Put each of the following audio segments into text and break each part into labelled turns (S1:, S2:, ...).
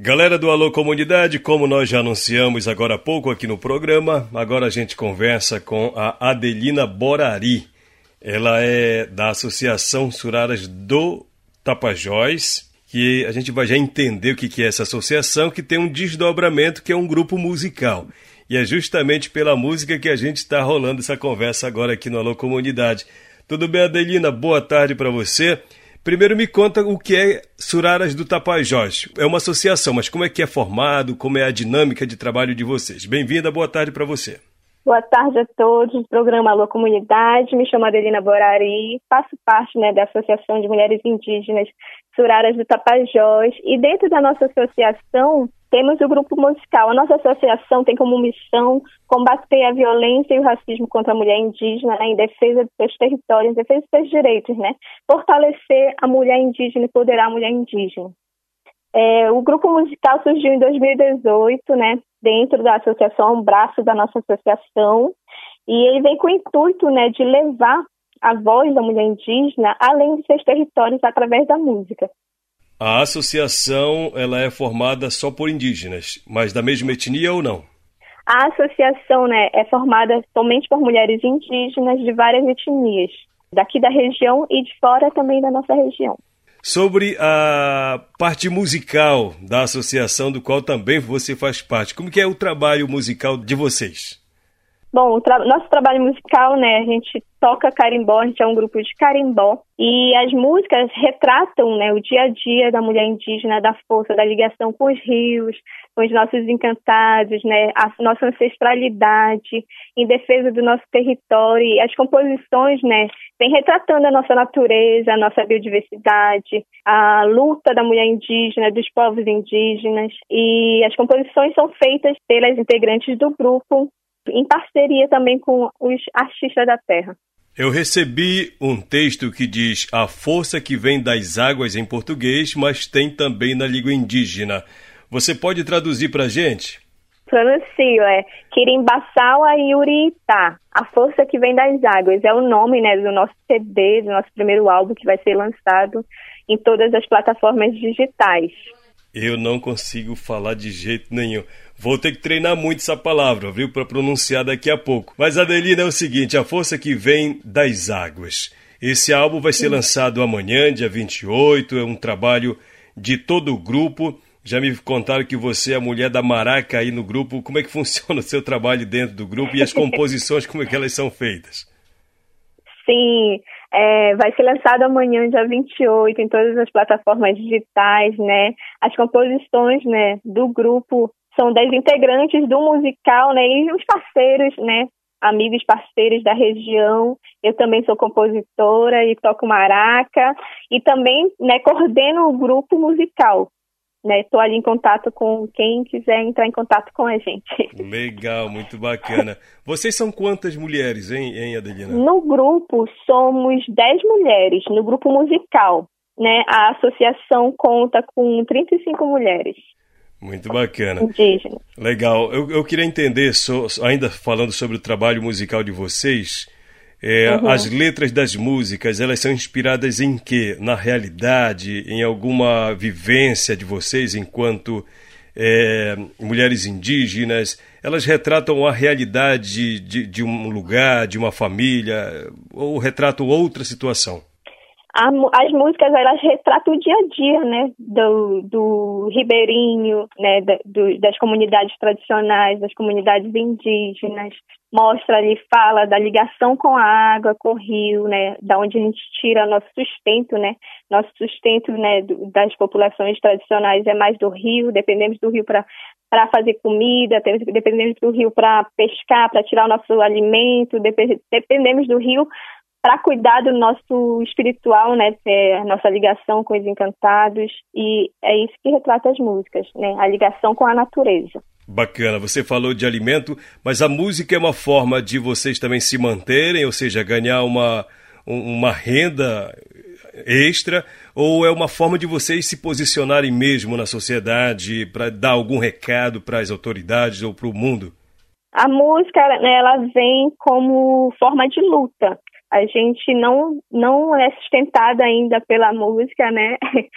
S1: Galera do Alô Comunidade, como nós já anunciamos agora há pouco aqui no programa, agora a gente conversa com a Adelina Borari. Ela é da Associação Suraras do Tapajós, que a gente vai já entender o que é essa associação, que tem um desdobramento que é um grupo musical. E é justamente pela música que a gente está rolando essa conversa agora aqui no Alô Comunidade. Tudo bem, Adelina? Boa tarde para você. Primeiro me conta o que é Suraras do Tapajós. É uma associação, mas como é que é formado, como é a dinâmica de trabalho de vocês? Bem-vinda, boa tarde para você.
S2: Boa tarde a todos, programa Alô Comunidade, me chamo Adelina Borari, faço parte né, da Associação de Mulheres Indígenas Suraras do Tapajós e dentro da nossa associação temos o grupo musical. A nossa associação tem como missão combater a violência e o racismo contra a mulher indígena né, em defesa dos seus territórios, em defesa dos seus direitos, né? Fortalecer a mulher indígena e poderar a mulher indígena. É, o grupo musical surgiu em 2018, né? Dentro da associação, um braço da nossa associação, e ele vem com o intuito, né, de levar a voz da mulher indígena além de seus territórios através da música.
S1: A associação ela é formada só por indígenas, mas da mesma etnia ou não?
S2: A associação né, é formada somente por mulheres indígenas de várias etnias, daqui da região e de fora também da nossa região.
S1: Sobre a parte musical da associação, do qual também você faz parte, como que é o trabalho musical de vocês?
S2: Bom, tra nosso trabalho musical, né, a gente toca carimbó, a gente é um grupo de carimbó, e as músicas retratam, né, o dia a dia da mulher indígena, da força, da ligação com os rios, com os nossos encantados, né, a nossa ancestralidade, em defesa do nosso território, e as composições, né, vem retratando a nossa natureza, a nossa biodiversidade, a luta da mulher indígena, dos povos indígenas, e as composições são feitas pelas integrantes do grupo, em parceria também com os artistas da terra.
S1: Eu recebi um texto que diz a força que vem das águas em português, mas tem também na língua indígena. Você pode traduzir para gente?
S2: Pronuncio, é Kirimbaçawa Yurita, a força que vem das águas. É o nome né, do nosso CD, do nosso primeiro álbum que vai ser lançado em todas as plataformas digitais.
S1: Eu não consigo falar de jeito nenhum. Vou ter que treinar muito essa palavra, viu, para pronunciar daqui a pouco. Mas Adelina é o seguinte, a força que vem das águas. Esse álbum vai ser lançado amanhã, dia 28, é um trabalho de todo o grupo. Já me contaram que você é a mulher da maraca aí no grupo. Como é que funciona o seu trabalho dentro do grupo e as composições, como é que elas são feitas?
S2: Sim, é, vai ser lançado amanhã, dia 28, em todas as plataformas digitais, né? As composições, né, do grupo são 10 integrantes do musical, né? E os parceiros, né? Amigos parceiros da região. Eu também sou compositora e toco maraca. E também, né, coordeno o grupo musical. Estou né? ali em contato com quem quiser entrar em contato com a gente.
S1: Legal, muito bacana. Vocês são quantas mulheres, hein, hein Adelina?
S2: No grupo somos 10 mulheres, no grupo musical. Né? A associação conta com 35 mulheres.
S1: Muito bacana.
S2: Indígena.
S1: Legal. Eu, eu queria entender, so, ainda falando sobre o trabalho musical de vocês, é, uhum. as letras das músicas, elas são inspiradas em quê? Na realidade, em alguma vivência de vocês enquanto é, mulheres indígenas? Elas retratam a realidade de, de um lugar, de uma família, ou retratam outra situação?
S2: A, as músicas elas retratam o dia a dia, né, do, do ribeirinho, né, da, do, das comunidades tradicionais, das comunidades indígenas, mostra ali, fala da ligação com a água, com o rio, né, da onde a gente tira nosso sustento, né, nosso sustento, né, do, das populações tradicionais é mais do rio, dependemos do rio para para fazer comida, dependemos do rio para pescar, para tirar o nosso alimento, dependemos do rio para cuidar do nosso espiritual, né, é nossa ligação com os encantados e é isso que retrata as músicas, né, a ligação com a natureza.
S1: Bacana, você falou de alimento, mas a música é uma forma de vocês também se manterem, ou seja, ganhar uma, uma renda extra, ou é uma forma de vocês se posicionarem mesmo na sociedade para dar algum recado para as autoridades ou para o mundo?
S2: A música, ela vem como forma de luta. A gente não, não é sustentada ainda pela música, né?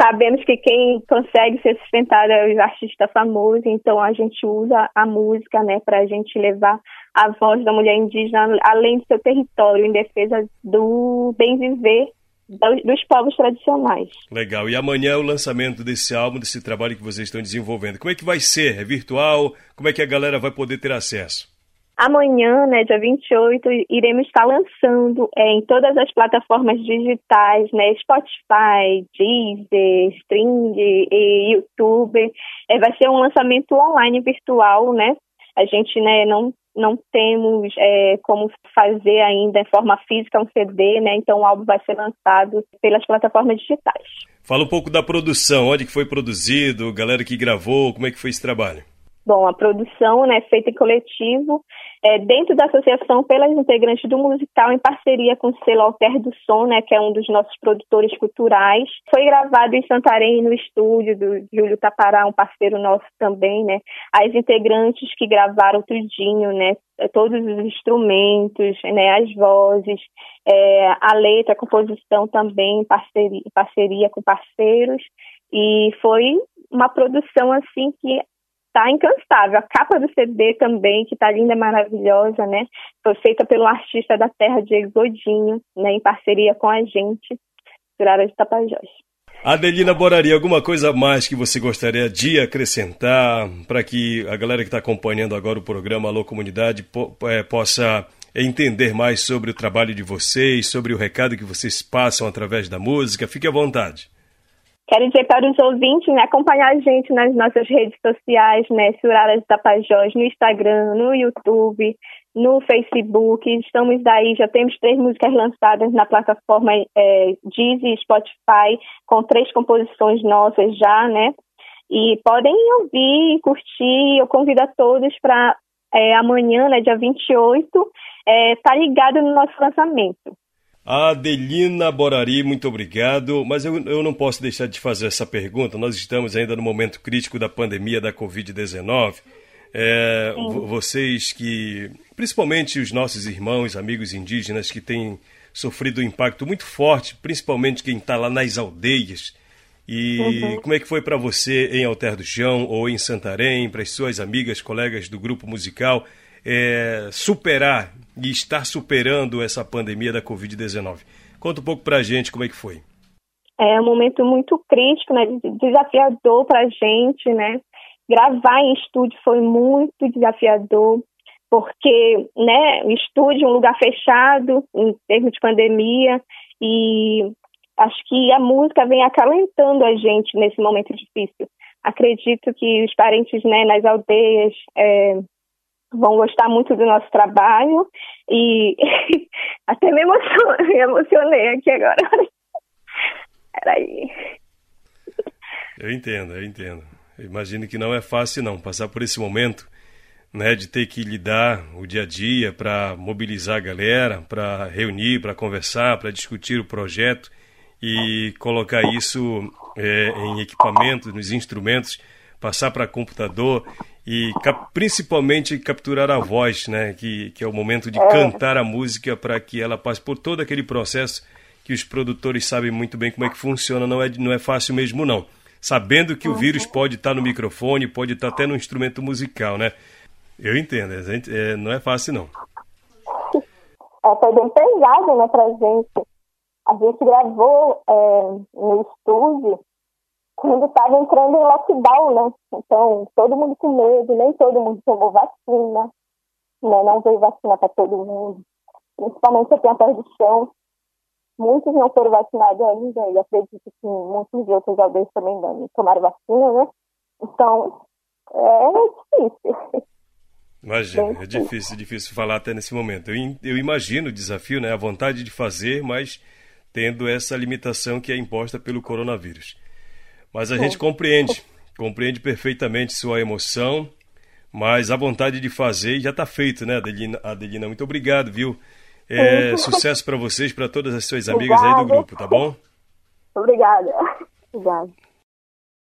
S2: sabemos que quem consegue ser sustentado é o artista famoso, então a gente usa a música, né, para a gente levar a voz da mulher indígena além do seu território, em defesa do bem viver dos povos tradicionais.
S1: Legal. E amanhã é o lançamento desse álbum, desse trabalho que vocês estão desenvolvendo. Como é que vai ser? É virtual? Como é que a galera vai poder ter acesso?
S2: Amanhã, né, dia 28, iremos estar lançando é, em todas as plataformas digitais, né, Spotify, Deezer, String e YouTube. É, vai ser um lançamento online virtual, né? A gente, né, não não temos é, como fazer ainda em forma física um CD, né? Então o álbum vai ser lançado pelas plataformas digitais.
S1: Fala um pouco da produção, onde que foi produzido, galera que gravou, como é que foi esse trabalho?
S2: Bom, a produção né, feita em coletivo, é, dentro da associação pelas integrantes do musical, em parceria com o selo Alter do Som, né, que é um dos nossos produtores culturais. Foi gravado em Santarém, no estúdio do Júlio Tapará, um parceiro nosso também, né. As integrantes que gravaram tudinho, né, todos os instrumentos, né, as vozes, é, a letra, a composição também em parceria, parceria com parceiros. E foi uma produção assim que tá incansável. A capa do CD também, que tá linda, maravilhosa, né? Foi feita pelo artista da terra, Diego Godinho, né? Em parceria com a gente, Jurara de Tapajós.
S1: Adelina Borari, alguma coisa mais que você gostaria de acrescentar para que a galera que está acompanhando agora o programa Alô Comunidade po é, possa entender mais sobre o trabalho de vocês, sobre o recado que vocês passam através da música? Fique à vontade.
S2: Quero dizer para os ouvintes né, acompanhar a gente nas nossas redes sociais, né, Surara de Tapajós, no Instagram, no YouTube, no Facebook. Estamos aí, já temos três músicas lançadas na plataforma é, Deezer e Spotify, com três composições nossas já, né? E podem ouvir, curtir. Eu convido a todos para é, amanhã, né, dia 28, é, tá ligado no nosso lançamento.
S1: Adelina Borari, muito obrigado. Mas eu, eu não posso deixar de fazer essa pergunta. Nós estamos ainda no momento crítico da pandemia da Covid-19. É, vocês que, principalmente os nossos irmãos, amigos indígenas que têm sofrido um impacto muito forte, principalmente quem está lá nas aldeias. E uhum. como é que foi para você em Alter do Chão ou em Santarém, para as suas amigas, colegas do grupo musical? é, superar e estar superando essa pandemia da Covid-19. Conta um pouco para a gente como é que foi.
S2: É um momento muito crítico, né, desafiador para a gente, né? Gravar em estúdio foi muito desafiador, porque, né, o estúdio é um lugar fechado em termos de pandemia e acho que a música vem acalentando a gente nesse momento difícil. Acredito que os parentes, né, nas aldeias, é, vão gostar muito do nosso trabalho e até me emocionei, me emocionei aqui agora. Peraí.
S1: Eu entendo, eu entendo. Eu imagino que não é fácil não passar por esse momento, né, de ter que lidar o dia a dia para mobilizar a galera, para reunir, para conversar, para discutir o projeto e colocar isso é, em equipamentos, nos instrumentos, passar para computador e cap principalmente capturar a voz, né? Que, que é o momento de é. cantar a música para que ela passe por todo aquele processo que os produtores sabem muito bem como é que funciona. Não é, não é fácil mesmo, não. Sabendo que uhum. o vírus pode estar no microfone, pode estar até no instrumento musical, né? Eu entendo, é, não é fácil, não.
S2: É, foi bem pesado, né, pra gente. A gente gravou é, no estúdio quando estava entrando em lockdown, né? Então, todo mundo com medo, nem todo mundo tomou vacina, né? Não veio vacina para todo mundo, principalmente aqui atrás do chão. Muitos não foram vacinados ainda, e acredito que muitos de outros aldeias também não tomaram vacina, né? Então, é difícil.
S1: Imagina, é difícil, difícil falar até nesse momento. Eu, eu imagino o desafio, né? A vontade de fazer, mas tendo essa limitação que é imposta pelo coronavírus. Mas a gente compreende, compreende perfeitamente sua emoção, mas a vontade de fazer já está feito, né, Adelina? Adelina, muito obrigado, viu? É, sucesso para vocês, para todas as suas amigas aí do grupo, tá bom?
S2: Obrigada. Obrigada.